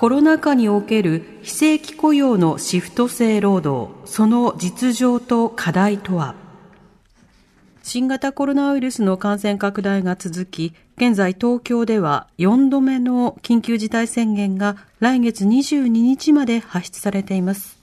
コロナ禍における非正規雇用のシフト制労働、その実情と課題とは？新型コロナウイルスの感染拡大が続き、現在東京では4度目の緊急事態宣言が来月22日まで発出されています。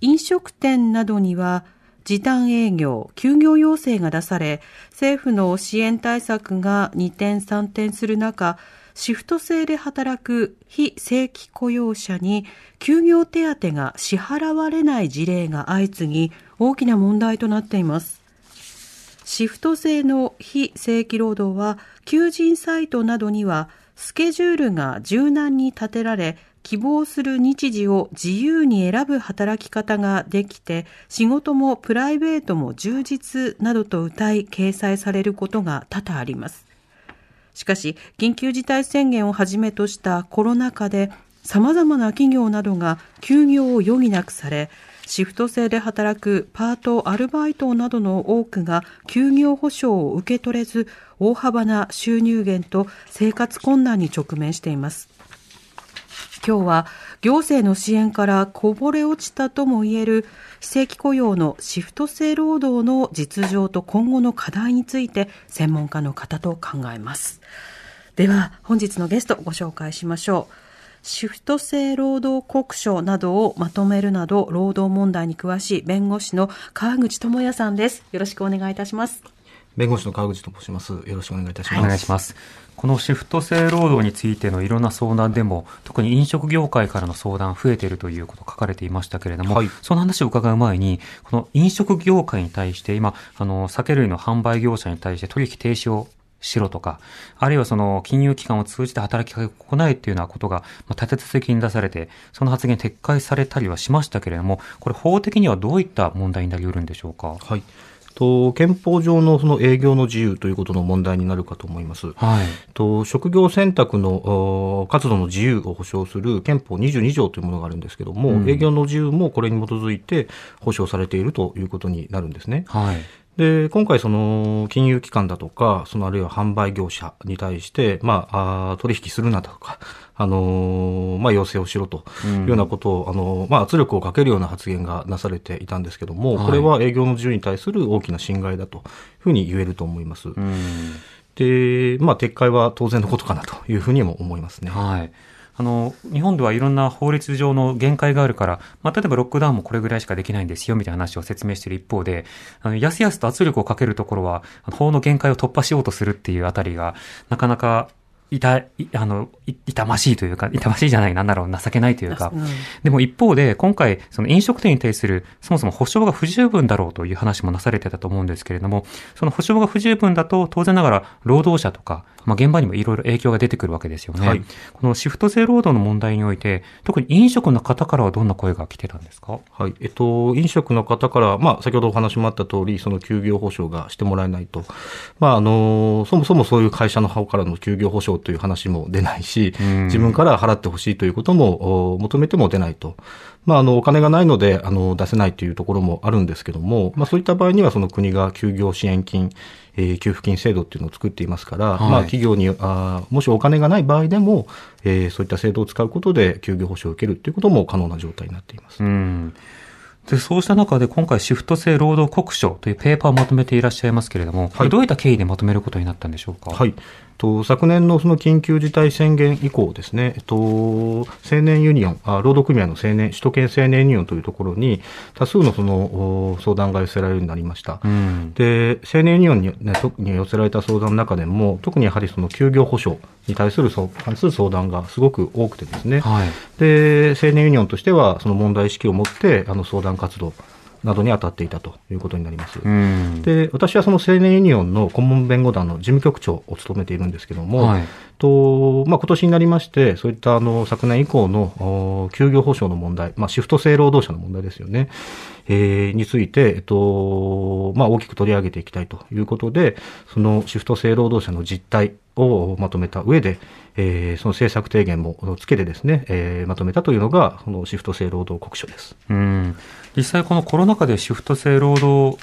飲食店などには時短営業、休業要請が出され、政府の支援対策が二転三転する中、シフト制で働く非正規雇用者に休業手当が支払われない事例が相次ぎ、大きな問題となっています。シフト制の非正規労働は、求人サイトなどには、スケジュールが柔軟に立てられ、希望する日時を自由に選ぶ働き方ができて、仕事もプライベートも充実などと謳い掲載されることが多々あります。しかし、緊急事態宣言をはじめとしたコロナ禍で、様々な企業などが休業を余儀なくされ、シフト制で働くパート、アルバイトなどの多くが休業保障を受け取れず、大幅な収入減と生活困難に直面しています。今日は行政の支援からこぼれ落ちたとも言える非正規雇用のシフト制労働の実情と今後の課題について専門家の方と考えます。では本日のゲストご紹介しましょう。シフト制労働国書などをまとめるなど労働問題に詳しい弁護士の川口智也さんです。よろしくお願いいたします。弁護士の川口と申します。よろしくお願いいたします。お願いします。このシフト制労働についてのいろんな相談でも、特に飲食業界からの相談増えているということ書かれていましたけれども、はいその話を伺う前に、この飲食業界に対して今、あの、酒類の販売業者に対して取引停止をしろとか、あるいはその金融機関を通じて働きかけを行えっていうようなことが、まあ、立て続けに出されて、その発言撤回されたりはしましたけれども、これ法的にはどういった問題になり得るんでしょうか？はい。と憲法上のその営業の自由ということの問題になるかと思います。はい。と職業選択のお活動の自由を保障する憲法22条というものがあるんですけども、うん営業の自由もこれに基づいて保障されているということになるんですね。はい。で、今回その金融機関だとか、そのあるいは販売業者に対して、まあ、あー取引するなとか、あのーまあ、要請をしろというようなことを、あのーまあ、圧力をかけるような発言がなされていたんですけども、はいこれは営業の自由に対する大きな侵害だというふうに言えると思います。うん。で、まあ、撤回は当然のことかなというふうにも思いますね。はい。あの、日本ではいろんな法律上の限界があるから、まあ、例えばロックダウンもこれぐらいしかできないんですよ、みたいな話を説明している一方で、あの、やすやすと圧力をかけるところは、法の限界を突破しようとするっていうあたりが、なかなか、いた、いあの、い痛ましいというか、痛ましいじゃない、なんだろう、情けないというか、うんでも一方で、今回、その飲食店に対する、そもそも保証が不十分だろうという話もなされてたと思うんですけれども、その保証が不十分だと、当然ながら、労働者とか、まあ、現場にもいろいろ影響が出てくるわけですよね。はいこのシフト制労働の問題において、特に飲食の方からはどんな声が来てたんですか？はい。えっと、飲食の方から、まあ、先ほどお話もあった通り、その休業保障がしてもらえないと。まあ、あの、そもそもそういう会社の方からの休業保障という話も出ないし、うん自分から払ってほしいということも、お求めても出ないと。まあ、あの、お金がないので、あの、出せないというところもあるんですけども、まあ、そういった場合には、その国が休業支援金、えー給付金制度っていうのを作っていますから、はいまあ、企業に、あーもしお金がない場合でも、えーそういった制度を使うことで休業保障を受けるということも可能な状態になっています。うん。で、そうした中で今回シフト制労働黒書というペーパーをまとめていらっしゃいますけれども、これどういった経緯でまとめることになったんでしょうか？はい。と昨年のその緊急事態宣言以降ですね、えっと、青年ユニオン、あ労働組合の青年、首都圏青年ユニオンというところに、多数のそのお相談が寄せられるようになりました。うん。で、青年ユニオンに,、ね、特に寄せられた相談の中でも、特にやはりその休業保障に対する関する相談がすごく多くてですね、はい。で、青年ユニオンとしては、その問題意識を持って、あの相談活動などに当たっていたということになります。うん。で、私はその青年ユニオンの顧問弁護団の事務局長を務めているんですけども、はいとまあ、今年になりまして、そういったあの昨年以降のお休業保障の問題、まあ、シフト制労働者の問題ですよね、えーについて、えっとまあ、大きく取り上げていきたいということで、そのシフト制労働者の実態をまとめた上で、えーその政策提言もつけてですね、えーまとめたというのが、そのシフト制労働国書です。うん。実際このコロナ禍でシフト制労働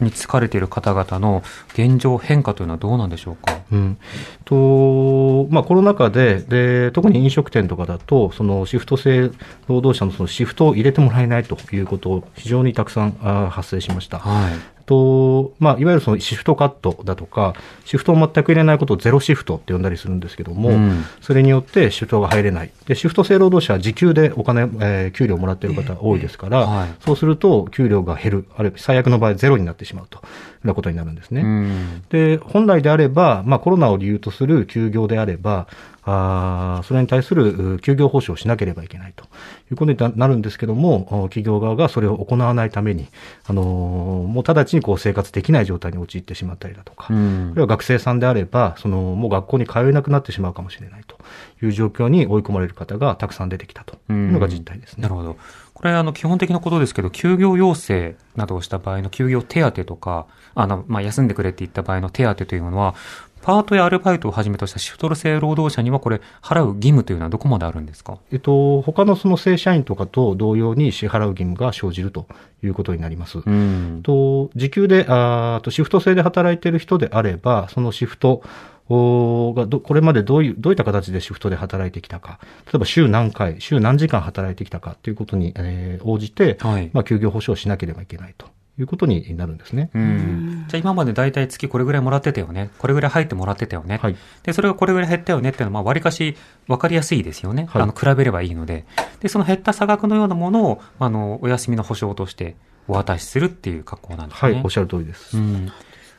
に疲れている方々の現状変化というのはどうなんでしょうか？うんとまあ、コロナ禍でで、特に飲食店とかだと、そのシフト制労働者のそのシフトを入れてもらえないということ、非常にたくさんあ発生しました。はい。とまあ、いわゆるそのシフトカットだとか、シフトを全く入れないことをゼロシフトって呼んだりするんですけども、うん。それによってシフトが入れない。で、シフト制労働者は時給でお金、えー給料をもらっている方多いですから、はい。そうすると給料が減る、あるいは最悪の場合ゼロになってしまうとなことになるんですね。うん。で、本来であれば、まあ、コロナを理由とする休業であれば、あーそれに対するう休業報酬をしなければいけないということにななるんですけども、お企業側がそれを行わないために、あのーもう直ちにこう生活できない状態に陥ってしまったりだとか、うんあるいは学生さんであれば、そのもう学校に通えなくなってしまうかもしれないという状況に追い込まれる方がたくさん出てきたというのが実態ですね。なるほど。これ、あの、基本的なことですけど、休業要請などをした場合の休業手当とか、あの、まあ、休んでくれって言った場合の手当というものは、パートやアルバイトをはじめとしたシフト制労働者にはこれ、払う義務というのはどこまであるんですか？えっと、他のその正社員とかと同様に支払う義務が生じるということになります。うん。と時給であーとシフト制で働いている人であれば、そのシフトがどこれまでどういうどういった形でシフトで働いてきたか、例えば週何回、週何時間働いてきたかということに、えー応じて、はいまあ、休業保障をしなければいけないということになるんですね。うん。じゃあ今まで大体月これぐらいもらってたよね。これぐらい入ってもらってたよね。はいで、それがこれぐらい減ったよねっていうのは、まあ、割かし分かりやすいですよね。はいあの、比べればいいので。で、その減った差額のようなものを、あの、お休みの保証としてお渡しするっていう格好なんですね。はい、おっしゃる通りです。うん。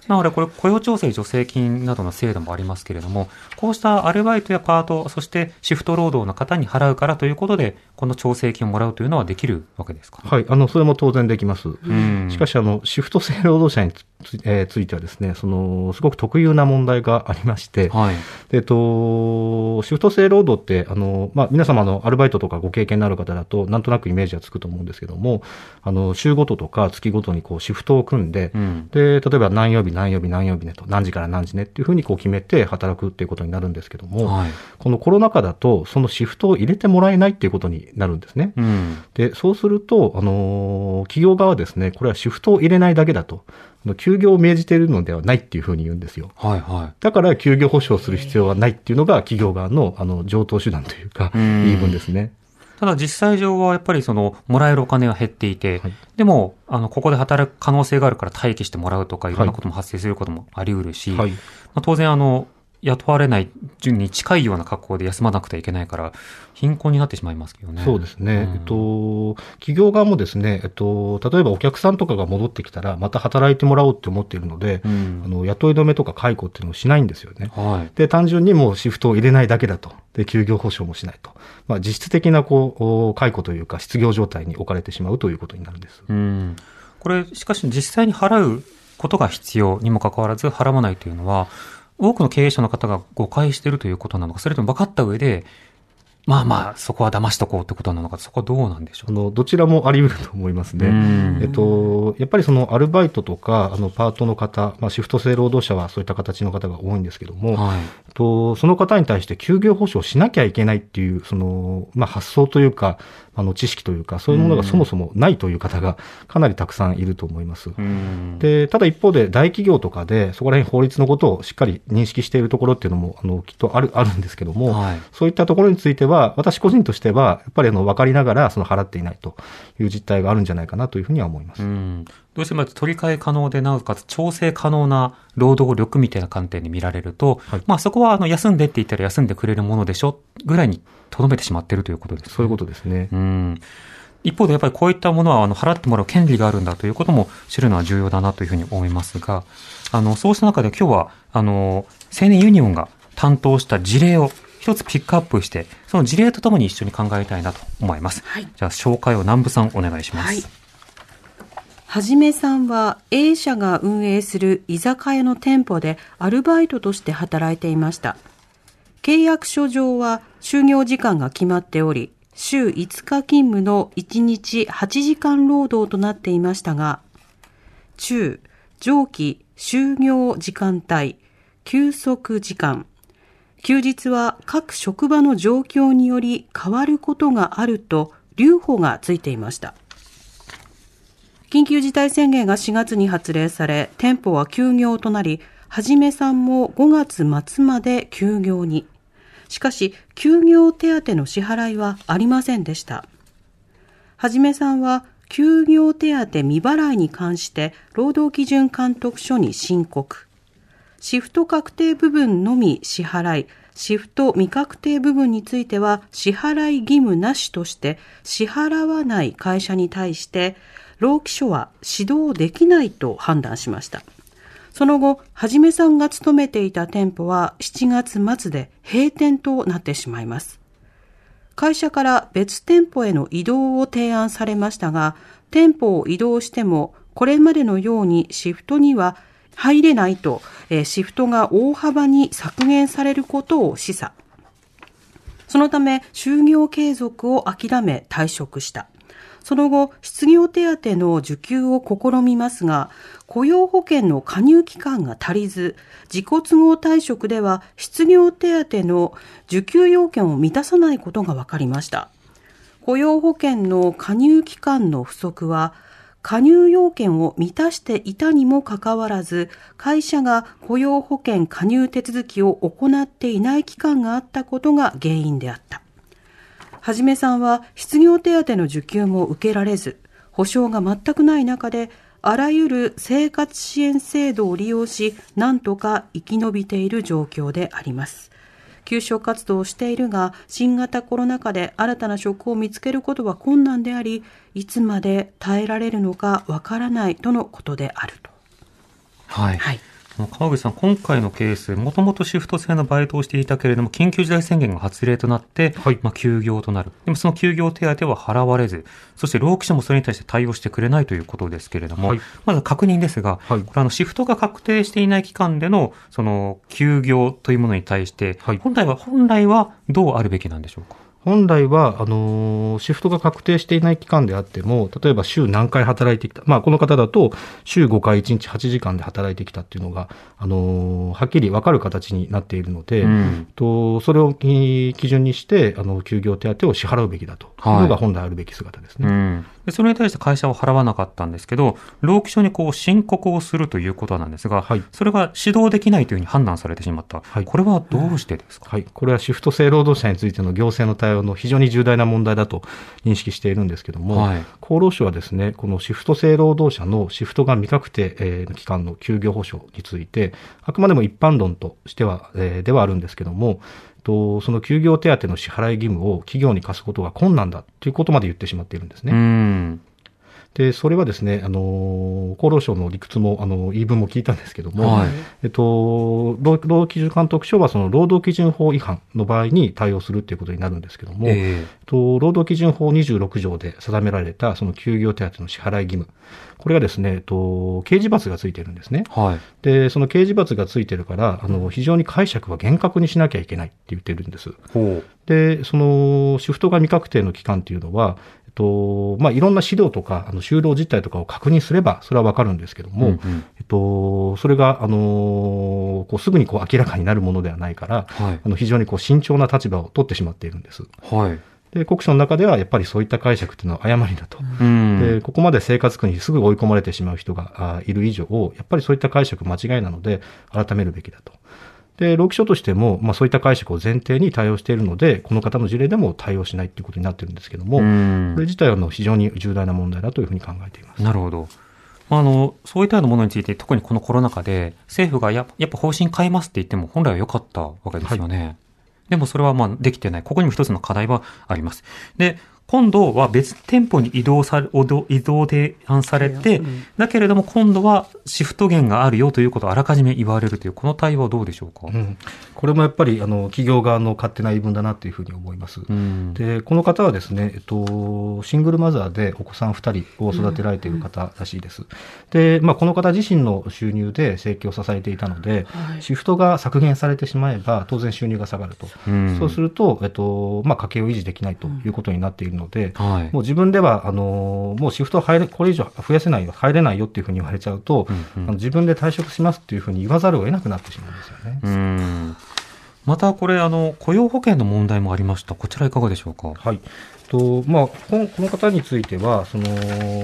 なので、これ、雇用調整助成金などの制度もありますけれども、こうしたアルバイトやパート、そしてシフト労働の方に払うからということで、この調整金をもらうというのはできるわけですか？はい、あの、それも当然できます。うん。しかし、あの、シフト制労働者につ,、えーついてはですね、その、すごく特有な問題がありまして、はい。えっと、シフト制労働って、あの、まあ、皆様のアルバイトとかご経験のある方だと、なんとなくイメージはつくと思うんですけども、あの、週ごととか月ごとにこうシフトを組んで、うん。で、例えば何曜日何曜日何曜日ねと、何時から何時ねっていうふうにこう決めて働くっていうことになるんですけども、はい。このコロナ禍だと、そのシフトを入れてもらえないっていうことになるんですね。うん。で、そうすると、あの企業側はですね、これはシフトを入れないだけだと、休業を命じているのではないっていうふうに言うんですよ。はい、はだから休業保障する必要はないっていうのが企業側のあの上等手段というか、うん言い分ですね。い。ただ実際上はやっぱりその、もらえるお金は減っていて、はいでも、あの、ここで働く可能性があるから待機してもらうとか、いろんなことも発生することもあり得るし、はい。まあ、当然あの、雇われない順に近いような格好で休まなくてはいけないから、貧困になってしまいますけどね。そうですね。んえっと、企業側もですね、えっと、例えばお客さんとかが戻ってきたら、また働いてもらおうって思っているので、うんあの、雇い止めとか解雇っていうのをしないんですよね。はい。で、単純にもうシフトを入れないだけだと。で、休業保障もしないと。まあ、実質的な、こうお、解雇というか、失業状態に置かれてしまうということになるんです。うん。これ、しかし実際に払うことが必要にもかかわらず払わないというのは、多くの経営者の方が誤解しているということなのか、それとも分かった上で、まあまあ、そこは騙しとこうってことなのか、そこはどうなんでしょう？あの、どちらもあり得ると思いますね。うんえっと、やっぱりそのアルバイトとか、あの、パートの方、まあ、シフト制労働者はそういった形の方が多いんですけども、はい。と、その方に対して休業保障しなきゃいけないっていう、その、まあ、発想というか、あの、知識というか、そういうものがそもそもないという方がかなりたくさんいると思います。うん。で、ただ一方で大企業とかで、そこら辺法律のことをしっかり認識しているところっていうのも、あの、きっとある、あるんですけども、はいそういったところについては、私個人としては、やっぱりあの、分かりながら、その払っていないという実態があるんじゃないかなというふうには思います。うん。どうしても取り替え可能で、なおかつ調整可能な労働力みたいな観点で見られると、はいまあそこはあの休んでって言ったら休んでくれるものでしょぐらいに留めてしまっているということですね。そういうことですね。うん。一方でやっぱりこういったものはあの払ってもらう権利があるんだということも知るのは重要だなというふうに思いますが、あの、そうした中で今日は、あの、青年ユニオンが担当した事例を一つピックアップして、その事例とともに一緒に考えたいなと思います。はいじゃあ紹介を南部さんお願いします。はいはじめさんは A 社が運営する居酒屋の店舗でアルバイトとして働いていました。契約書上は就業時間が決まっており、週5日勤務の1日8時間労働となっていましたが、中、上記、就業時間帯、休息時間、休日は各職場の状況により変わることがあると留保がついていました。緊急事態宣言が4月に発令され、店舗は休業となり、はじめさんも5月末まで休業に。しかし、休業手当の支払いはありませんでした。はじめさんは、休業手当未払いに関して、労働基準監督署に申告。シフト確定部分のみ支払い、シフト未確定部分については支払い義務なしとして支払わない会社に対して労基署は指導できないと判断しました。その後、はじめさんが勤めていた店舗は7月末で閉店となってしまいます。会社から別店舗への移動を提案されましたが、店舗を移動してもこれまでのようにシフトには入れないと、えシフトが大幅に削減されることを示唆。そのため、就業継続を諦め退職した。その後、失業手当の受給を試みますが、雇用保険の加入期間が足りず、自己都合退職では失業手当の受給要件を満たさないことが分かりました。雇用保険の加入期間の不足は、加入要件を満たしていたにもかかわらず、会社が雇用保険加入手続きを行っていない期間があったことが原因であった。はじめさんは失業手当の受給も受けられず、保障が全くない中で、あらゆる生活支援制度を利用し、なんとか生き延びている状況であります。求職活動をしているが、新型コロナ禍で新たな職を見つけることは困難であり、いつまで耐えられるのかわからないとのことであると。はい。はい。川口さん、今回のケース、もともとシフト制のバイトをしていたけれども、緊急事態宣言が発令となって、はい。まあ、休業となる。でもその休業手当は払われず、そして労基署もそれに対して対応してくれないということですけれども、はい。まず確認ですが、はい。これあのシフトが確定していない期間での、その休業というものに対して、はい。本来は、本来はどうあるべきなんでしょうか？本来は、あのーシフトが確定していない期間であっても、例えば週何回働いてきた。まあ、この方だと、週5回1日8時間で働いてきたっていうのが、あのーはっきり分かる形になっているので、うんとそれを基準にして、あの、休業手当を支払うべきだというのが本来あるべき姿ですね。うん、でそれに対して会社は払わなかったんですけど、労基署にこう申告をするということなんですが、はいそれが指導できないというふうに判断されてしまった。はいこれはどうしてですか、はい。これはシフト制労働者についての行政の対応の非常に重大な問題だと認識しているんですけども、はい厚労省はですね、このシフト制労働者のシフトが未確定え期間の休業保障について、あくまでも一般論としては、えーではあるんですけども、とその休業手当の支払い義務を企業に課すことが困難だということまで言ってしまっているんですね。うん。で、それはですね、あの、厚労省の理屈も、あの、言い分も聞いたんですけども、はいえっと、労労働基準監督署はその労働基準法違反の場合に対応するということになるんですけども、えと労働基準法26条で定められたその休業手当の支払い義務、これがですね、えっと、刑事罰がついているんですね。えはい。で、その刑事罰がついてるから、あの、非常に解釈は厳格にしなきゃいけないって言ってるんです。ほう。で、その、シフトが未確定の期間っていうのは、と、まあ、いろんな指導とか、あの、就労実態とかを確認すれば、それはわかるんですけども、うんうんえっと、それが、あの、こう、すぐにこう、明らかになるものではないから、はい。あの、非常にこう、慎重な立場を取ってしまっているんです。はい。で、国書の中では、やっぱりそういった解釈っていうのは誤りだと。うん。で、ここまで生活苦にすぐ追い込まれてしまう人があいる以上、やっぱりそういった解釈間違いなので、改めるべきだと。で、労基署としても、まあそういった解釈を前提に対応しているので、この方の事例でも対応しないということになってるんですけども、うんこれ自体はあの非常に重大な問題だというふうに考えています。なるほど。まああの、そういったようなものについて、特にこのコロナ禍で、政府がややっぱ方針変えますって言っても、本来は良かったわけですよね。でもそれはまあできてない。ここにも一つの課題はあります。で、今度は別店舗に移動され、移動提案されて、だけれども今度はシフト減があるよということをあらかじめ言われるという、この対応はどうでしょうか。うんこれもやっぱりあの企業側の勝手な言い分だなというふうに思います。うんでこの方はですね、えっと、シングルマザーでお子さん2人を育てられている方らしいです。で、まあ、この方自身の収入で生計を支えていたので、はいシフトが削減されてしまえば、当然収入が下がると。うんそうすると、えっと、まあ、家計を維持できないということになっているので、はい。もう自分では、あの、もうシフト入れ、これ以上増やせないよ、入れないよっていうふうに言われちゃうと、うんうんあの自分で退職しますっていうふうに言わざるを得なくなってしまうんですよね。うん。またこれ、あの、雇用保険の問題もありました。こちらいかがでしょうか？はい。と、まあ、この方については、その、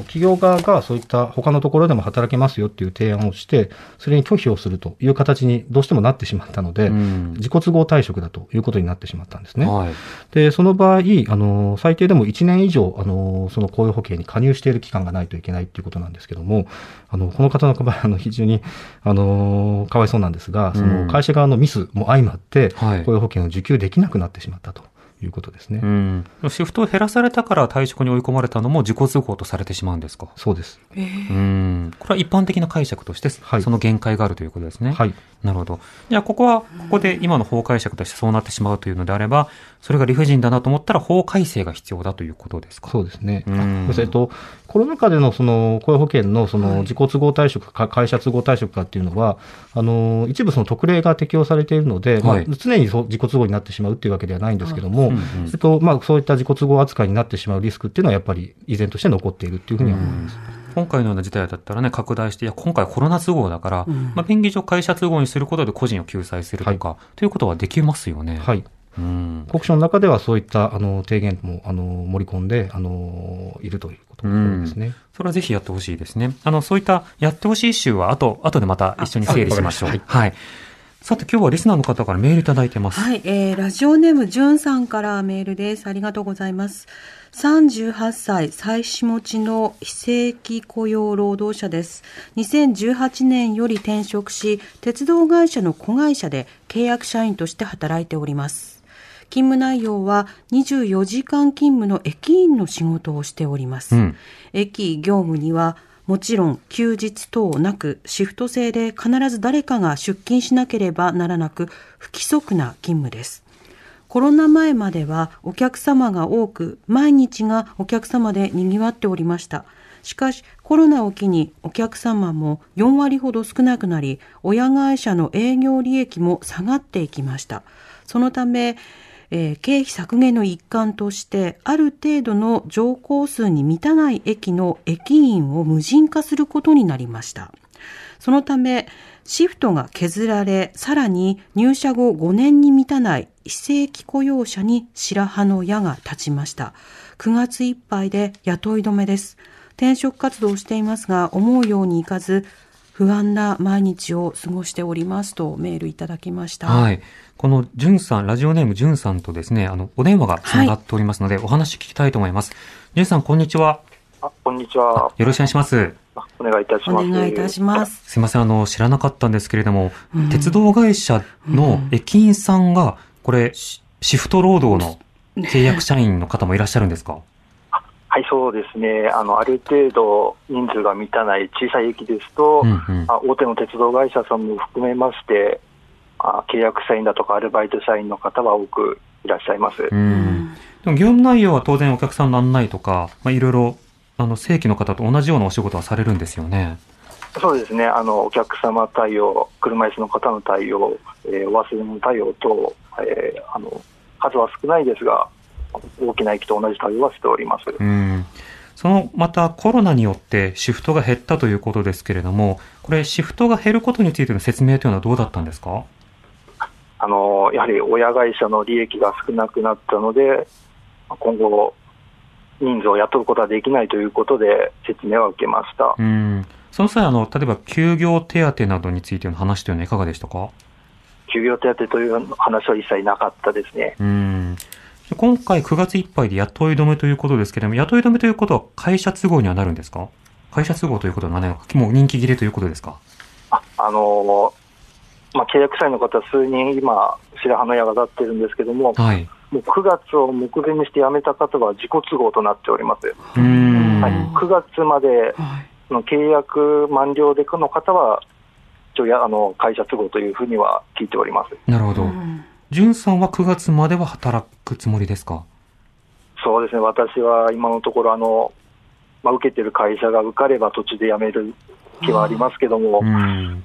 企業側がそういった他のところでも働けますよっていう提案をして、それに拒否をするという形にどうしてもなってしまったので、うん自己都合退職だということになってしまったんですね。はい。で、その場合、あの、最低でも1年以上、あの、その雇用保険に加入している期間がないといけないっていうことなんですけども、あの、この方の場合、あの、非常に、あの、かわいそうなんですが、その会社側のミスも相まって、はい雇用保険を受給できなくなってしまったということですね。うん。シフトを減らされたから退職に追い込まれたのも自己都合とされてしまうんですか？そうです。うん。これは一般的な解釈として、はいその限界があるということですね。はい。なるほど。じゃあ、ここは、ここで今の法解釈としてそうなってしまうというのであれば、それが理不尽だなと思ったら法改正が必要だということですか？そうですね。うんあえっと、コロナ禍でのその雇用保険のその自己都合退職か会社都合退職かっていうのは、あの、一部その特例が適用されているので、はいまあ、常にそう自己都合になってしまうっていうわけではないんですけども、うんうんえっと、まあ、そういった自己都合扱いになってしまうリスクっていうのはやっぱり依然として残っているっていうふうには思います。今回のような事態だったらね、拡大して、いや、今回コロナ都合だから、うんまあ、便宜上会社都合にすることで個人を救済するとか、ということはできますよね。はい。うん。国書の中ではそういったあの提言もあの盛り込んであのいるということですね。それはぜひやってほしいですね。あの、そういったやってほしい集は、あと、後でまた一緒に整理しましょう。あわかはい。さて、今日はリスナーの方からメールいただいてます。はい、えー、ラジオネームじゅんさんからメールです。ありがとうございます。38歳、妻子持ちの非正規雇用労働者です。2018年より転職し、鉄道会社の子会社で契約社員として働いております。勤務内容は24時間勤務の駅員の仕事をしております。うん駅業務にはもちろん休日等なくシフト制で必ず誰かが出勤しなければならなく不規則な勤務です。コロナ前まではお客様が多く毎日がお客様で賑わっておりました。しかしコロナを機にお客様も4割ほど少なくなり親会社の営業利益も下がっていきました。そのためえー経費削減の一環として、ある程度の乗降数に満たない駅の駅員を無人化することになりました。そのため、シフトが削られ、さらに入社後5年に満たない非正規雇用者に白羽の矢が立ちました。9月いっぱいで雇い止めです。転職活動をしていますが、思うようにいかず、不安な毎日を過ごしておりますとメールいただきました。はい。この、じゅんさん、ラジオネームじゅんさんとですね、あの、お電話が繋がっておりますので、お話聞きたいと思います。じゅんさん、こんにちは。あ、こんにちは。よろしくお願いします。あお願いいたしおます。願いいたします。すいません、あの、知らなかったんですけれども、うん鉄道会社の駅員さんが、これ、シシフト労働の契約社員の方もいらっしゃるんですか？はい、そうですね。あの、ある程度人数が満たない小さい駅ですと、うんうん。あ大手の鉄道会社さんも含めまして、あ契約社員だとかアルバイト社員の方は多くいらっしゃいます。うん。でも業務内容は当然お客さんの案内とか、まあ、いろいろ、あの、正規の方と同じようなお仕事はされるんですよね。そうですね。あの、お客様対応、車椅子の方の対応、えーお忘れ物対応と、えーあの、数は少ないですが、大きな駅と同じ対応はしております。うん。その、またコロナによってシフトが減ったということですけれども、これシフトが減ることについての説明というのはどうだったんですか？あのやはり親会社の利益が少なくなったので、今後、人数を雇うことはできないということで、説明は受けました。うん。その際、あの、例えば休業手当などについての話というのはいかがでしたか？休業手当という話は一切なかったですね。うん。今回9月いっぱいで雇い止めということですけれども、雇い止めということは会社都合にはなるんですか？会社都合ということはなのかもう人気切れということですか？ああのまあ、契約社員の方、数人今、白羽の矢が立ってるんですけども、はい。もう9月を目前にして辞めた方は自己都合となっております。うん。はい、9月まではい。の契約満了での方は、一応やあの会社都合というふうには聞いております。なるほど。じゅんさんは9月までは働くつもりですか？そうですね、私は今のところ、あのまあ、受けてる会社が受かれば途中で辞める気はありますけども、うん。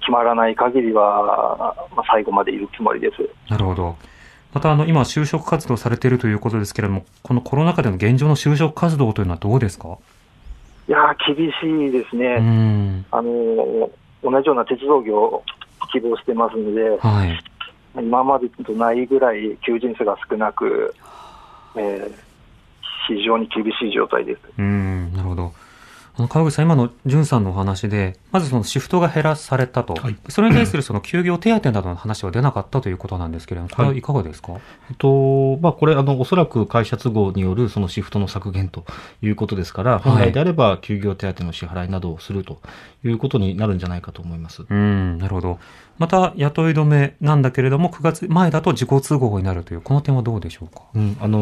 決まらない限りは、まあ、最後までいるつもりです。なるほど。また、あの、今、就職活動されているということですけれども、このコロナ禍での現状の就職活動というのはどうですか？いやー、厳しいですね。うん。あの同じような鉄道業を希望してますので、はい。今までとないぐらい求人数が少なく、えー非常に厳しい状態です。うん、なるほど。川口さん、今のじゅんさんのお話で、まずそのシフトが減らされたと。はいそれに対するその休業手当などの話は出なかったということなんですけれども、これはいかがですか、えっと、まあ、これ、あの、おそらく会社都合によるそのシフトの削減ということですから、本来であれば休業手当の支払いなどをするということになるんじゃないかと思います。うん、なるほど。また、雇い止めなんだけれども、9月前だと自己都合になるという、この点はどうでしょうか？うん、あの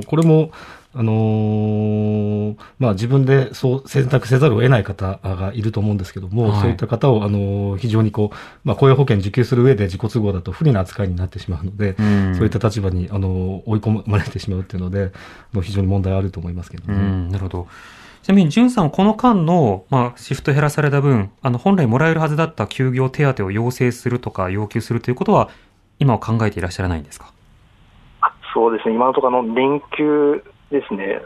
ーこれも、あのーまあ自分でそう選択せざるを得ない方がいると思うんですけども、はいそういった方を、あのー非常にこう、まあ雇用保険受給する上で自己都合だと不利な扱いになってしまうので、うんそういった立場に、あのー追い込まれてしまうっていうので、もう非常に問題あると思いますけどね。うん、なるほど。ちなみに、じゅんさんはこの間の、まあ、シフト減らされた分、あの、本来もらえるはずだった休業手当を要請するとか要求するということは、今は考えていらっしゃらないんですか？あそうですね、今のところあの年給ですね、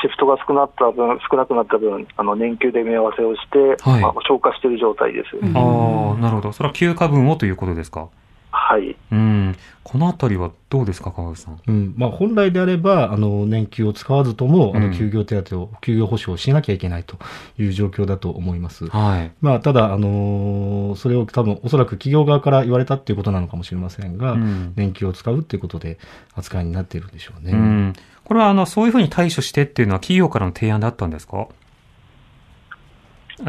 シフトが少なった分、少なくなった分、あの年給で目合わせをして、はいまあ、消化している状態です。うんああ、なるほど。それは休暇分をということですか？はい。うん。このあたりはどうですか、川口さん？うんまあ、本来であれば、あの、年給を使わずとも、あうんの、休業手当を、休業保障をしなきゃいけないという状況だと思います。はい。まあ、ただ、あのーそれを多分、おそらく企業側から言われたっていうことなのかもしれませんが、うん年給を使うっていうことで扱いになっているんでしょうね。うん。これは、あの、そういうふうに対処してっていうのは企業からの提案であったんですか？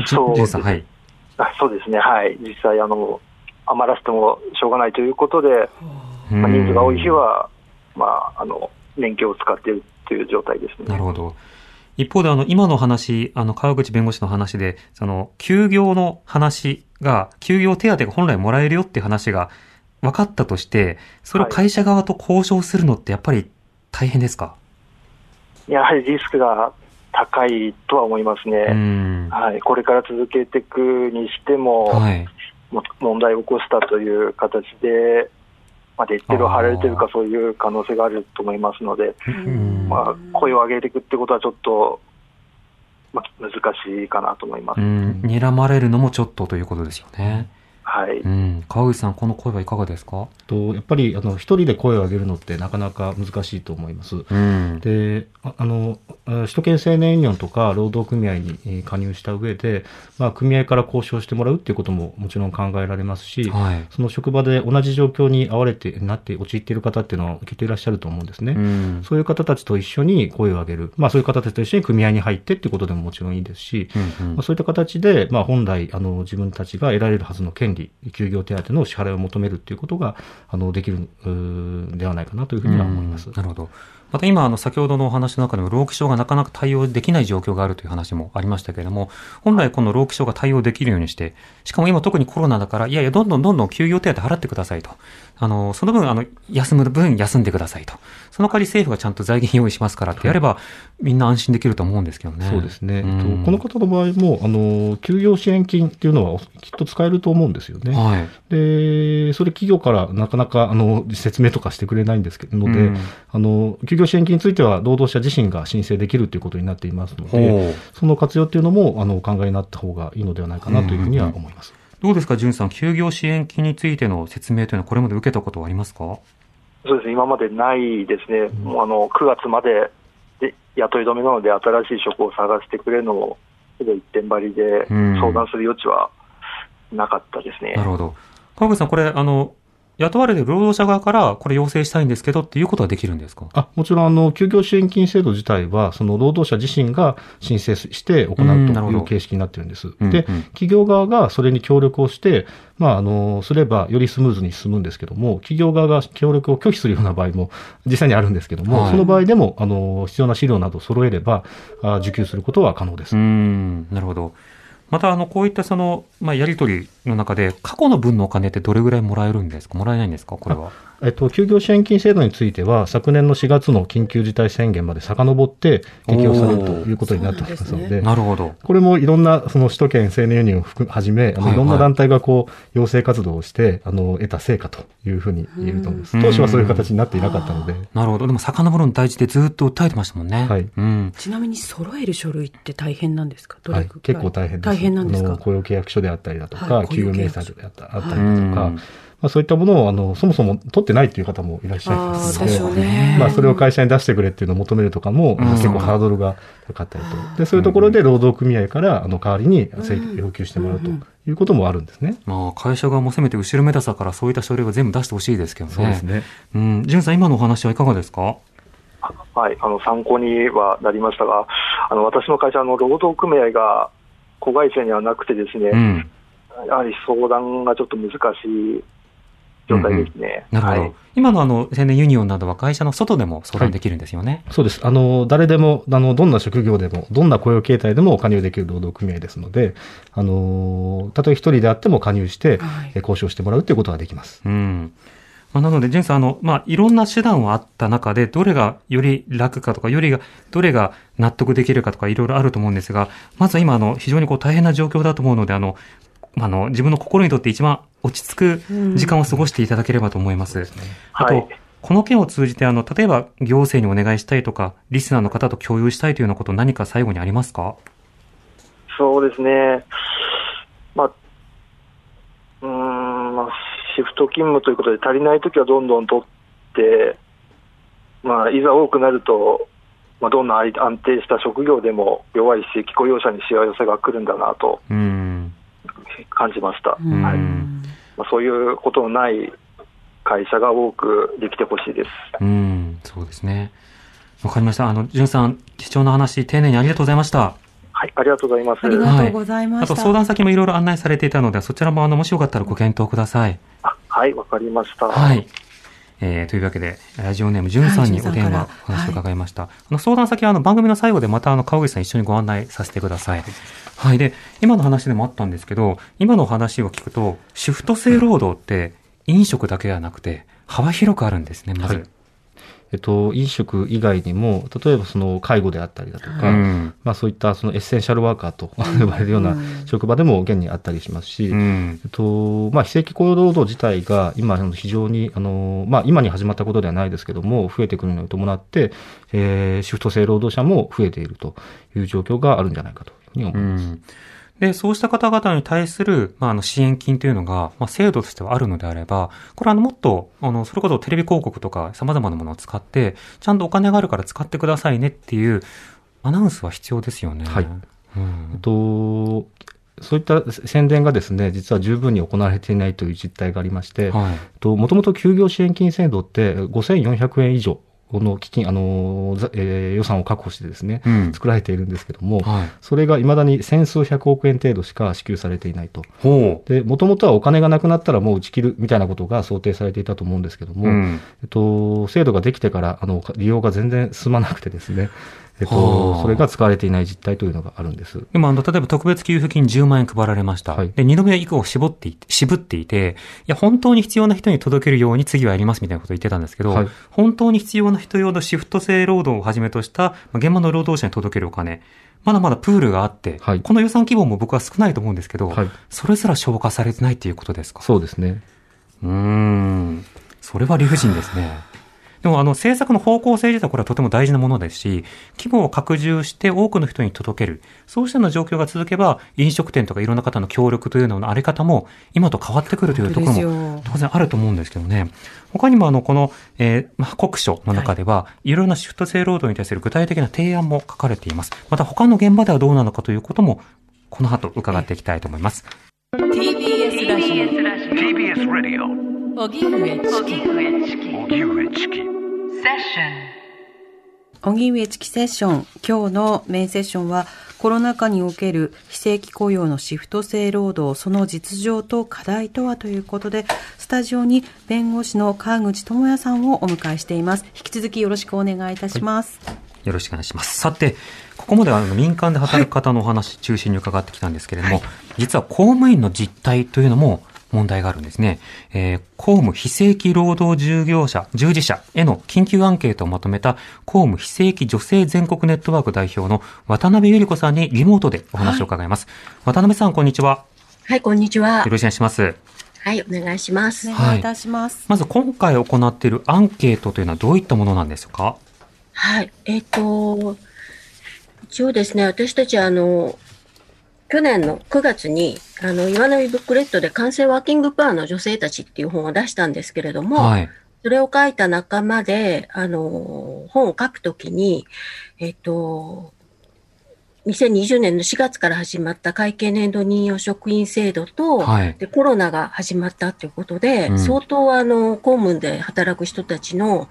そうじゅんさん、はい。あそうですね、はい。実際、あの、余らせてもしょうがないということで、まあ、人数が多い日は、まあ、あの、年金を使っているという状態ですね。なるほど。一方で、あの、今の話、あの、川口弁護士の話で、その、休業の話が、休業手当が本来もらえるよっていう話が分かったとして、それを会社側と交渉するのってやっぱり大変ですか、やはりリスクが高いとは思いますね。うん。はい、これから続けていくにしても、はい。も問題を起こしたという形で、まあ、レッテルを貼られてるあか、そういう可能性があると思いますので、うんまあ、声を上げていくってことはちょっと、まあ、難しいかなと思います。うん。睨まれるのもちょっとということですよね。はい、うん。川口さん、この声はいかがですか？とやっぱり、あの、一人で声を上げるのってなかなか難しいと思います。うん。で、ああの、あ首都圏青年ユニオンとか労働組合にえー加入した上で、まあ、組合から交渉してもらうっていうことももちろん考えられますし、はい。その職場で同じ状況に遭われて、なって、陥っている方っていうのは受けていらっしゃると思うんですね。うん。そういう方たちと一緒に声を上げる。まあそういう方たちと一緒に組合に入ってっていうことでももちろんいいですし、うんうんまあ、そういった形で、まあ本来、あの、自分たちが得られるはずの権利、休業手当の支払いを求めるっていうことが、あの、できる、うーではないかなというふうには思います。うんなるほど。また今、あの、先ほどのお話の中でも、労基省がなかなか対応できない状況があるという話もありましたけれども、本来この労基省が対応できるようにして、しかも今特にコロナだから、いやいや、どんどんどんどん休業手当払ってくださいと。あの、その分、あの、休む分休んでくださいと。その代わり政府がちゃんと財源用意しますからってやれば、みんな安心できると思うんですけどね。そうですね、この方の場合も、あの、休業支援金っていうのはきっと使えると思うんですよね。はい。で、それ企業からなかなか、あの、説明とかしてくれないんですけど、ので、うんあの、休業支援金については、労働者自身が申請できるということになっていますので。その活用っていうのも、あの、お考えになった方がいいのではないかなというふうには思います。どうですか、じゅんさん、休業支援金についての説明というのはこれまで受けたことはありますか？そうですね、今までないですね、もうあの9月までで雇い止めなので、新しい職を探してくれの一点張りでうん。相談する余地はなかったですね。なるほど。川口さん、これ、あの、雇われてる労働者側から、これ要請したいんですけどっていうことはできるんですか？あもちろん、あの、休業支援金制度自体は、その労働者自身が申請して行うという形式になってるんです。うんでうん、企業側がそれに協力をして、まあ、あの、すればよりスムーズに進むんですけども、企業側が協力を拒否するような場合も実際にあるんですけども、はいその場合でも、あの、必要な資料などを揃えれば、あ受給することは可能です。うーん、なるほど。また、あの、こういったその、まあ、やりとりの中で、過去の分のお金ってどれぐらいもらえるんですか？もらえないんですか？これは。えっと、休業支援金制度については、昨年の4月の緊急事態宣言まで遡って適用されるということになっておりますので、なるほど。これもいろんな、その首都圏青年ユニオンを含はじめ、あのはい。はいいろんな団体がこう、要請活動をして、あの、得た成果というふうに言えると思います。うん。当初はそういう形になっていなかったので、なるほど。でも、遡るの大事でずっと訴えてましたもんね。はい。うん。ちなみに揃える書類って大変なんですか？どれはいくらい、結構大変です。大変なんですか？あの雇用契約書であったりだとか、はい。給与明雇用契約書。細であったりだとか、うんまあ、そういったものを、あの、そもそも取ってないっていう方もいらっしゃいますので、あーでねまあ、それを会社に出してくれっていうのを求めるとかも、うん結構ハードルが高かったりと。で、そういうところで労働組合から、あの、代わりに請求要求してもらうということもあるんですね。まあ、会社側もせめて後ろめたさからそういった書類は全部出してほしいですけどね。そうです。ね。うん。ジュンさん、今のお話はいかがですか？はい、あの参考にはなりましたが、あの私の会社の労働組合が子会社にはなくてですね、うん。やはり相談がちょっと難しい状態ですね。なるほど。はい今のあの、青年ユニオンなどは会社の外でも相談できるんですよね。そうです。あの、誰でも、あの、どんな職業でも、どんな雇用形態でも加入できる労働組合ですので、あの、たとえ一人であっても加入して、はいえ交渉してもらうということができます。うん。まあ、なので、ジェンさん、あの、まあ、いろんな手段はあった中で、どれがより楽かとか、よりが、どれが納得できるかとか、いろいろあると思うんですが、まずは今、あの、非常にこう大変な状況だと思うので、あの、あの、自分の心にとって一番落ち着く時間を過ごしていただければと思います。あと、はいこの件を通じて、あの、例えば行政にお願いしたいとか、リスナーの方と共有したいというようなこと何か最後にありますか？そうですね、まあ、うーん、まあ、シフト勤務ということで、足りないときはどんどん取って、まあ、いざ多くなると、まあ、どんな安定した職業でも弱い非正規雇用者にしわ寄せが来るんだなと。うん。感じました、うんはいんまあ、そういうことのない会社が多くできてほしいです。うん、そうですね。わかりました。あの、じゅんさん、貴重な話、丁寧にありがとうございました。はい、ありがとうございます。ありがとうございました。あと相談先もいろいろ案内されていたので、そちらもあの、もしよかったらご検討ください。あはい、わかりました。はい。えー、というわけで、ラジオネーム、じゅんさんにはいお電話、お話を伺いました。あの、相談先はあの、番組の最後でまたあの、川口さん一緒にご案内させてください。はい。で、今の話でもあったんですけど、今の話を聞くと、シフト制労働って、飲食だけではなくて、幅広くあるんですね、まず。はいえっと、飲食以外にも、例えばその介護であったりだとか、うん。まあそういったそのエッセンシャルワーカーと 呼ばれるような職場でも現にあったりしますし、うん。えっと、まあ、非正規雇用労働自体が今、非常に、あの、まあ、今に始まったことではないですけども、増えてくるのに伴って、えーシフト制労働者も増えているという状況があるんじゃないかというふうに思ういます。ん。で、そうした方々に対する、まあ、あの、支援金というのが、まあ、制度としてはあるのであれば、これあの、もっと、あの、それこそテレビ広告とか様々なものを使って、ちゃんとお金があるから使ってくださいねっていう、アナウンスは必要ですよね。はいうんと、そういった宣伝がですね、実は十分に行われていないという実態がありまして、はい。えっともともと休業支援金制度って5400円以上の基金、あの、ざえー予算を確保してですね、うん。作られているんですけども、はい。それが未だに千数百億円程度しか支給されていないと。ほで、もともとはお金がなくなったらもう打ち切るみたいなことが想定されていたと思うんですけどう。も、うん。えっと、制度ができてから、あの、利用が全然進まなくてですね、えっはとあ、それが使われていない実態というのがあるんです。でも、あの、例えば特別給付金10万円配られました。はいで、二度目以降絞っていて、渋っていて、いや、本当に必要な人に届けるように次はやりますみたいなことを言ってたんですけど、はい本当に必要な人用のシフト制労働をはじめとした、まあ現場の労働者に届けるお金、まだまだプールがあって、はいこの予算規模も僕は少ないと思うんですけど、はいそれすら消化されてないっていうことですか？そうですね。うーん。それは理不尽ですね。でも、あの、政策の方向性自体はこれはとても大事なものですし、規模を拡充して多くの人に届ける。そうしたような状況が続けば、飲食店とかいろんな方の協力というののあり方も、今と変わってくるというところも当然あると思うんですけどね。他にもあの、この、えーまあ、国書の中では、いろいろなシフト制労働に対する具体的な提案も書かれています。また他の現場ではどうなのかということも、この後伺っていきたいと思います。TBS ラジオ TBS Radio 荻上チキ。荻上チキ。荻上チキセッション。今日のメインセッションはコロナ禍における非正規雇用のシフト制労働その実情と課題とはということでスタジオに弁護士の川口智也さんをお迎えしています。引き続きよろしくお願いいたします、よろしくお願いします。さて、ここまでは民間で働く方のお話中心に伺ってきたんですけれども、実は公務員の実態というのも問題があるんですね。えー公務非正規労働従業者、従事者への緊急アンケートをまとめた公務非正規女性全国ネットワーク代表の渡辺由里子さんにリモートでお話を伺います。渡辺さん、こんにちは。はい、こんにちはよ。ろしくお願いします。はい、お願いしますお。願いいたします、まず今回行っているアンケートというのはどういったものなんですか？はい、えっ、と、一応ですね、私たちあの、去年の9月に、あの、岩波ブックレットで完成ワーキングプアの女性たちっていう本を出したんですけれども、はい。それを書いた仲間で、あの、本を書くときに、えっ、と、2020年の4月から始まった会計年度任用職員制度と、はい。でコロナが始まったということで、うん。相当あの公務で働く人たちの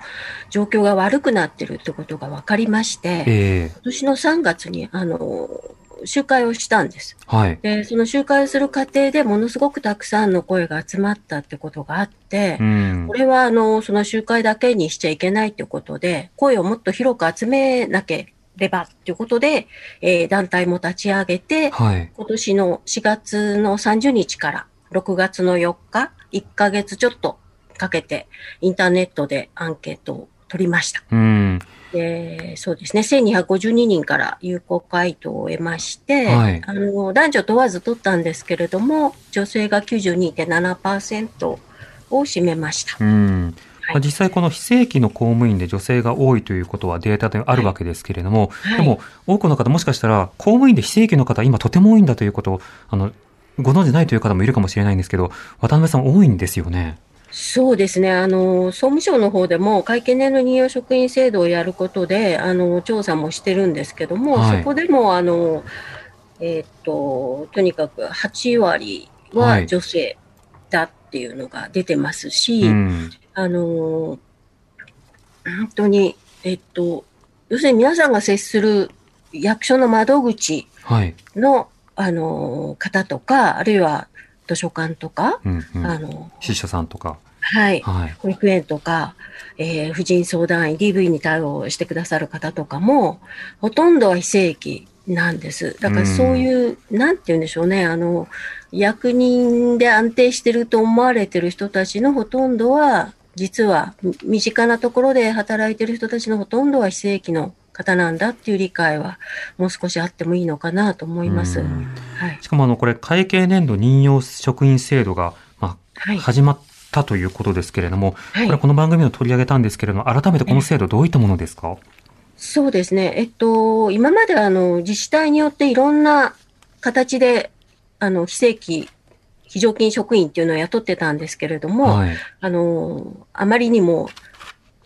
状況が悪くなってるということが分かりまして、え今年の3月にあの集会をしたんです。ー、はい。で、その集会をする過程でものすごくたくさんの声が集まったってことがあって、うんこ。れはあのその集会だけにしちゃいけないということで、声をもっと広く集めなければということで、えー団体も立ち上げて、はい。今年の4月の30日から6月の4日、1ヶ月ちょっとかけてインターネットでアンケートを取りました。うん。でそうですね、1252人から有効回答を得まして、はいあの男女問わず取ったんですけれども、女性が92.7%を占めました。うん。実際この非正規の公務員で女性が多いということはデータであるわけですけれども、はいでも多くの方もしかしたら公務員で非正規の方今とても多いんだということを、あの、ご存知ないという方もいるかもしれないんですけど、渡辺さん多いんですよね。そうですね。あの、総務省の方でも会計年度任用職員制度をやることで、あの、調査もしてるんですけども、はいそこでも、あの、えーっと、とにかく8割ははい女性だっていうのが出てますし、うん。あの、本当に、えっと、要するに皆さんが接する役所の窓口はい。の、あの、方とか、あるいは図書館とか、うん、うん。あの、司書さんとか。はい。はい。保育園とか、えー婦人相談員、DV に対応してくださる方とかも、ほとんどは非正規なんです。だからそういう、なんて言うんでしょうね、あの、役人で安定してると思われてる人たちのほとんどは、実はみ身近なところで働いてる人たちのほとんどは非正規の方なんだっていう理解はもう少しあってもいいのかなと思います。うんはい。しかもあの、これ会計年度任用職員制度が、まあ、はい。始まったということですけれども、はいこれこの番組でも取り上げたんですけれども、改めてこの制度どういったものですか？そうですね。えっと、今まではあの自治体によっていろんな形で、あの、非正規、非常勤職員っていうのを雇ってたんですけれども、はい。あの、あまりにも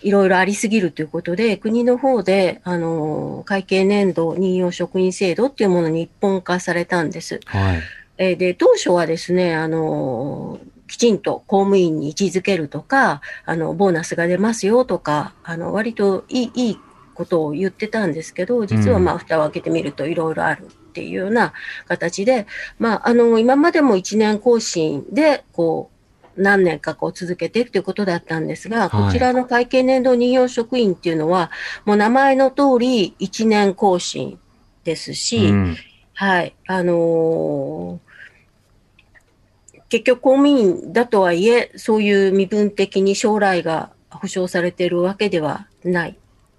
いろいろありすぎるということで、国の方で、あの、会計年度任用職員制度っていうものに一本化されたんです。はい。えーで、当初はですね、あの、きちんと公務員に位置づけるとか、あの、ボーナスが出ますよとか、あの、割といい、いいことを言ってたんですけど、実はまあ、蓋を開けてみるといろいろあるっていうような形で、まあ、あの、今までも1年更新で、こう、何年かこう続けてっていうことだったんですが、はいこちらの会計年度任用職員っていうのは、もう名前の通り1年更新ですし、うん。はい。あのー結局公務員だとはいえ、そういう身分的に将来が保障されているわけではないっ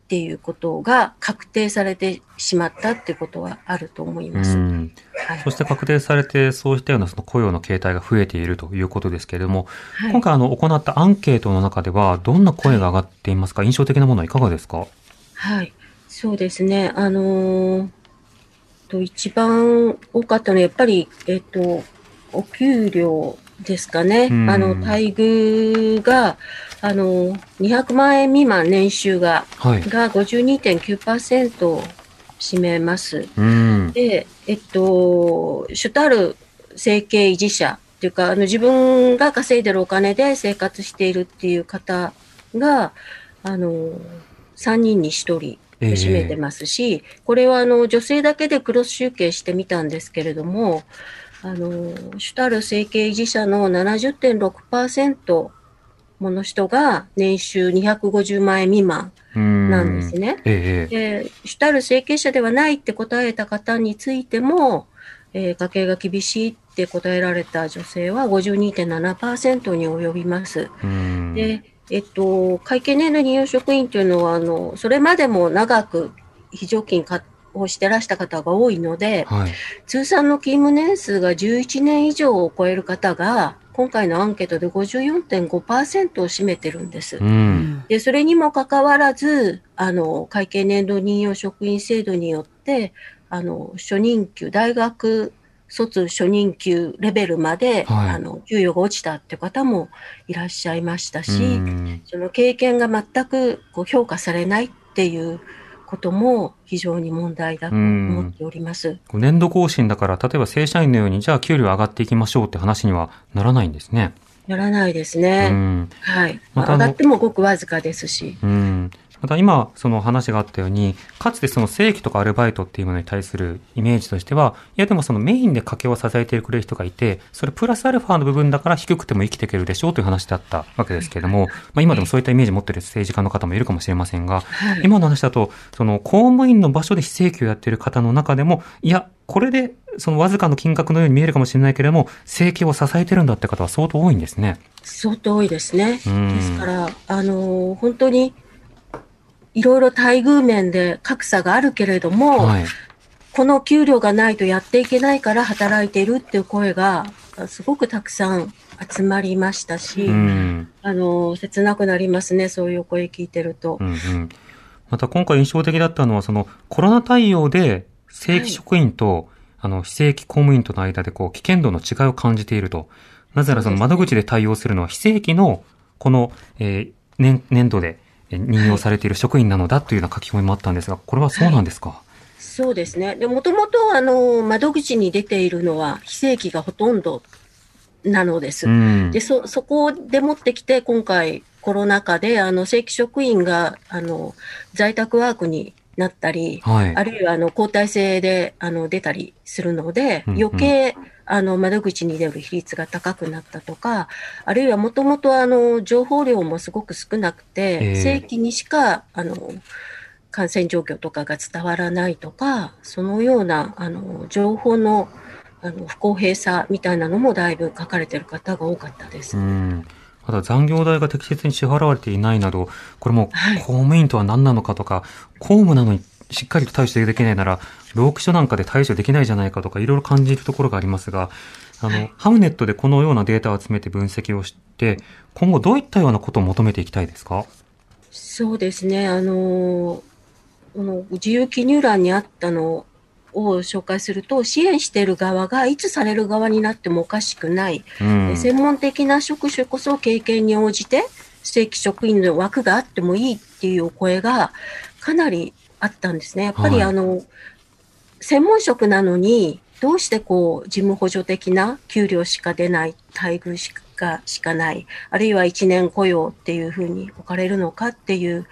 ていうことが確定されてしまったっていうことはあると思いうます。ん。はいそして確定されて、そうしたようなその雇用の形態が増えているということですけれども、はい今回あの行ったアンケートの中では、どんな声が上がっていますか？印象的なものはいかがですか？はい。そうですね。あのーと、一番多かったのは、やっぱり、えっと、お給料ですかね。うんあの、待遇が、あの、200万円未満年収が、はい。が52.9%を占めます。うん。で、えっと、主たる生計維持者っていうか、あの自分が稼いでるお金で生活しているっていう方が、あの、3人に1人占めてますし、これはあの女性だけでクロス集計してみたんですけれども、あの、主たる生計維持者の70.6%もの人が年収250万円未満なんですね。ええで主たる生計者ではないって答えた方についても、えー家計が厳しいって答えられた女性は52.7%に及びます。うんで、えっと、会計年度任用職員というのは、あの、それまでも長く非常勤かをしてらした方が多いので、はい。通算の勤務年数が11年以上を超える方が、今回のアンケートで54.5%を占めてるんです。うん。で、それにもかかわらず、あの、会計年度任用職員制度によって、あの、初任給、大学卒初任給レベルまで、はいあの、給与が落ちたって方もいらっしゃいましたし、うんその経験が全くこう評価されないっていうことも非常に問題だと思っております。年度更新だから、例えば正社員のように、じゃあ給料上がっていきましょうって話にはならないんですね。やらないですうね。ん。はい。またあの上がってもごくわずかですし。うん。また今、その話があったように、かつてその正規とかアルバイトっていうものに対するイメージとしては、いやでもそのメインで家計を支えてくれる人がいて、それプラスアルファの部分だから低くても生きていけるでしょうという話だったわけですけれども、まあ今でもそういったイメージ持ってる政治家の方もいるかもしれませんが、はい。今の話だと、その公務員の場所で非正規をやっている方の中でも、いや、これでそのわずかの金額のように見えるかもしれないけれども、正規を支えてるんだって方は相当多いんですね。相当多いですね。うんですから、あのー本当に、いろいろ待遇面で格差があるけれども、はい。この給料がないとやっていけないから働いているっていう声が、あすごくたくさん集まりましたし、うん。あのー切なくなりますね、そういうお声聞いてると。うんうん。また今回印象的だったのは、そのコロナ対応で正規職員と、あの、非正規公務員との間でこう、危険度の違いを感じていると。なぜならその窓口で対応するのは非正規の、この、えー年、年度でえー任用されている職員なのだというような書き込みもあったんですが、これはそうなんですか、そうですね。で、もともと、あのー窓口に出ているのは非正規がほとんどなのです。うん。で、そ、そこで持ってきて、今回コロナ禍で、あの、正規職員が、あの、在宅ワークになったり、はい。あるいは、あの、交代制で、あの、出たりするので、余計、あの、窓口に出る比率が高くなったとか、あるいは、もともと、あの、情報量もすごく少なくて、ええ正規にしか、あの、感染状況とかが伝わらないとか、そのような、あの、情報の、あの、不公平さみたいなのもだいぶ書かれてる方が多かったです。うん。ただ残業代が適切に支払われていないなど、これもはい公務員とは何なのかとか、公務なのにしっかりと対処できないなら、労基署なんかで対処できないじゃないかとか、いろいろ感じるところがありますが、あの、ハムネットでこのようなデータを集めて分析をして、今後どういったようなことを求めていきたいですか？そうですね、あの、この自由記入欄にあったのを紹介すると、支援している側がいつされる側になってもおかしくない、うん。専門的な職種こそ経験に応じて、正規職員の枠があってもいいっていうお声がかなりあったんですね。やっぱりはいあの、専門職なのに、どうしてこう、事務補助的な給料しか出ない、待遇しかしかない、あるいは一年雇用っていうふうに置かれるのかっていう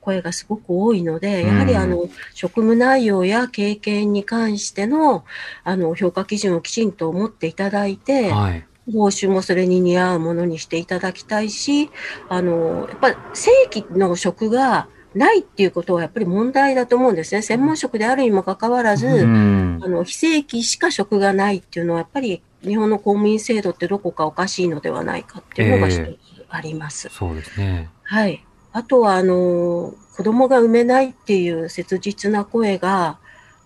声がすごく多いので、やはりうんあの、職務内容や経験に関しての、あの、評価基準をきちんと持っていただいて、はい。報酬もそれに似合うものにしていただきたいし、あの、やっぱり正規の職がないっていうことはやっぱり問題だと思うんですね。専門職であるにもかかわらず、うんあ。の、非正規しか職がないっていうのはやっぱり日本の公務員制度ってどこかおかしいのではないかっていうのが一つあります。そうですね。はい。あとは、あの、子供が産めないっていう切実な声が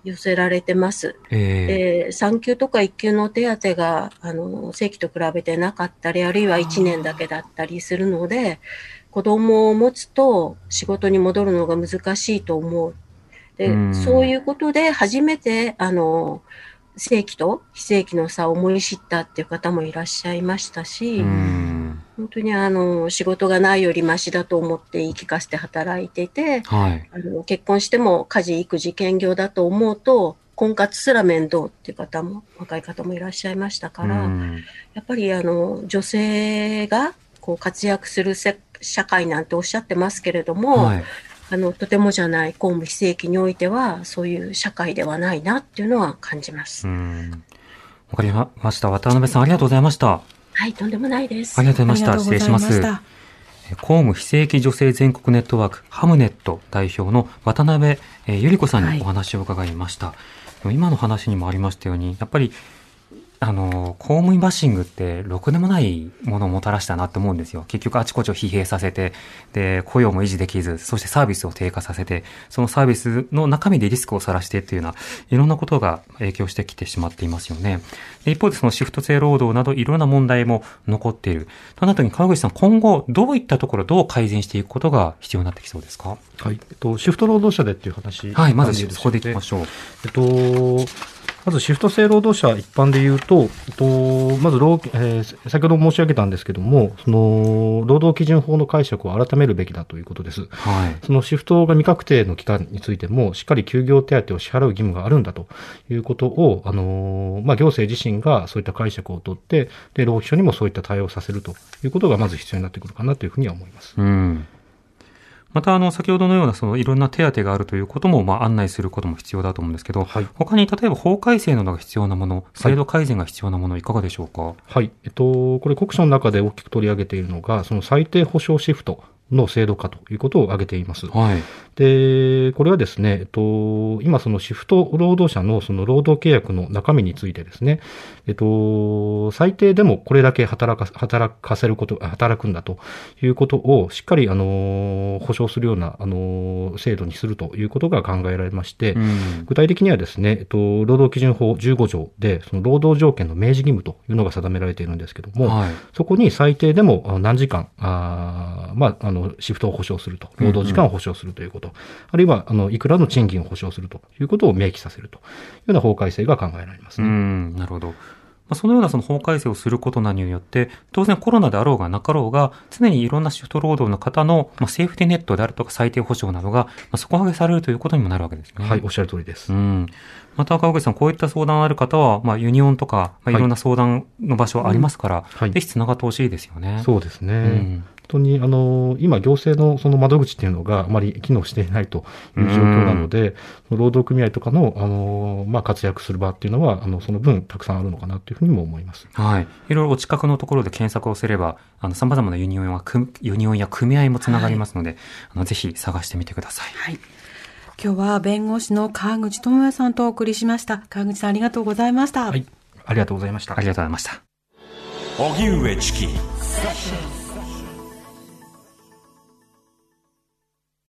寄せられてます。ええで産休とか育休の手当があの正規と比べてなかったりあるいは1年だけだったりするので子供を持つと仕事に戻るのが難しいと思うでうんそういうことで初めてあの正規と非正規の差を思い知ったっていう方もいらっしゃいましたし、うん。本当にあの仕事がないよりマシだと思って言い聞かせて働いていてはい。あの結婚しても家事育児兼業だと思うと婚活すら面倒っていう方も、若い方もいらっしゃいましたから、うんやっぱりあの、女性がこう活躍するせ社会なんておっしゃってますけれども、はい。あの、とてもじゃない公務非正規においては、そういう社会ではないなっていうのは感じます。うん。わかりました。渡辺さん、ありがとうございました。はい、とんでもないです。ありがとうございました。失礼します。公務非正規女性全国ネットワーク、ハムネット代表の渡辺えーゆり子さんにお話を伺いました。でも今の話にもありましたように、やっぱり、あの、公務員バッシングって、ろくでもないものをもたらしたなって思うんですよ。結局、あちこちを疲弊させて、で、雇用も維持できず、そしてサービスを低下させて、そのサービスの中身でリスクをさらしてっていうような、いろんなことが影響してきてしまっていますよね。で一方で、そのシフト制労働など、いろんな問題も残っている。となった時に、川口さん、今後、どういったところ、どう改善していくことが必要になってきそうですか？はい。えっと、シフト労働者でっていう話。はい、まず、そこでいきましょう。えっと、まずシフト制労働者一般で言うと、と、まず労、えー先ほど申し上げたんですけども、その、労働基準法の解釈を改めるべきだということです。はい。そのシフトが未確定の期間についても、しっかり休業手当を支払う義務があるんだということを、あのーまあ、行政自身がそういった解釈をとって、で、労基署にもそういった対応をさせるということがまず必要になってくるかなというふうには思います。うん。また、あの、先ほどのような、その、いろんな手当があるということも、まあ、案内することも必要だと思うんですけど、はい。他に、例えば、法改正などが必要なもの、制度改善が必要なもの、いかがでしょうか？はい。えっと、これ国書の中で大きく取り上げているのが、その最低保障シフトの制度化ということを挙げています。はい。で、これはですね、えっと、今そのシフト労働者のその労働契約の中身についてですね、えっと、最低でもこれだけ働か、働かせること、働くんだということをしっかり、あの、保障するような、あの、制度にするということが考えられまして、うん。具体的にはですね、えっと、労働基準法15条で、その労働条件の明示義務というのが定められているんですけども、はい。そこに最低でもあ何時間、あーまあ、あの、シフトを保障すると、労働時間を保障するということ、あるいは、あの、いくらの賃金を保障するということを明記させるというような法改正が考えられますうね。ん、なるほど。まあ、そのようなその法改正をすることなどによって、当然コロナであろうがなかろうが、常にいろんなシフト労働の方の、まあ、セーフティネットであるとか最低保障などが、まあ、底上げされるということにもなるわけですね。はい、おっしゃる通りです。うん。また、川口さん、こういった相談ある方は、まあ、ユニオンとか、まあ、いろんな相談の場所ありますから、はいぜひ繋がってほしいですよね。そうですね。うん本当に、あの、今、行政のその窓口っていうのがあまり機能していないという状況なので、労働組合とかの、あの、まあ、活躍する場っていうのは、あの、その分たくさんあるのかなというふうにも思います。はい。いろいろお近くのところで検索をすれば、あの、様々なユニオンは、くユニオンや組合もつながりますので、あの、ぜひ探してみてください。はい。今日は弁護士の川口智也さんとお送りしました。川口さんありがとうございました。はい。ありがとうございましたあ。りがとうございました。荻上チキ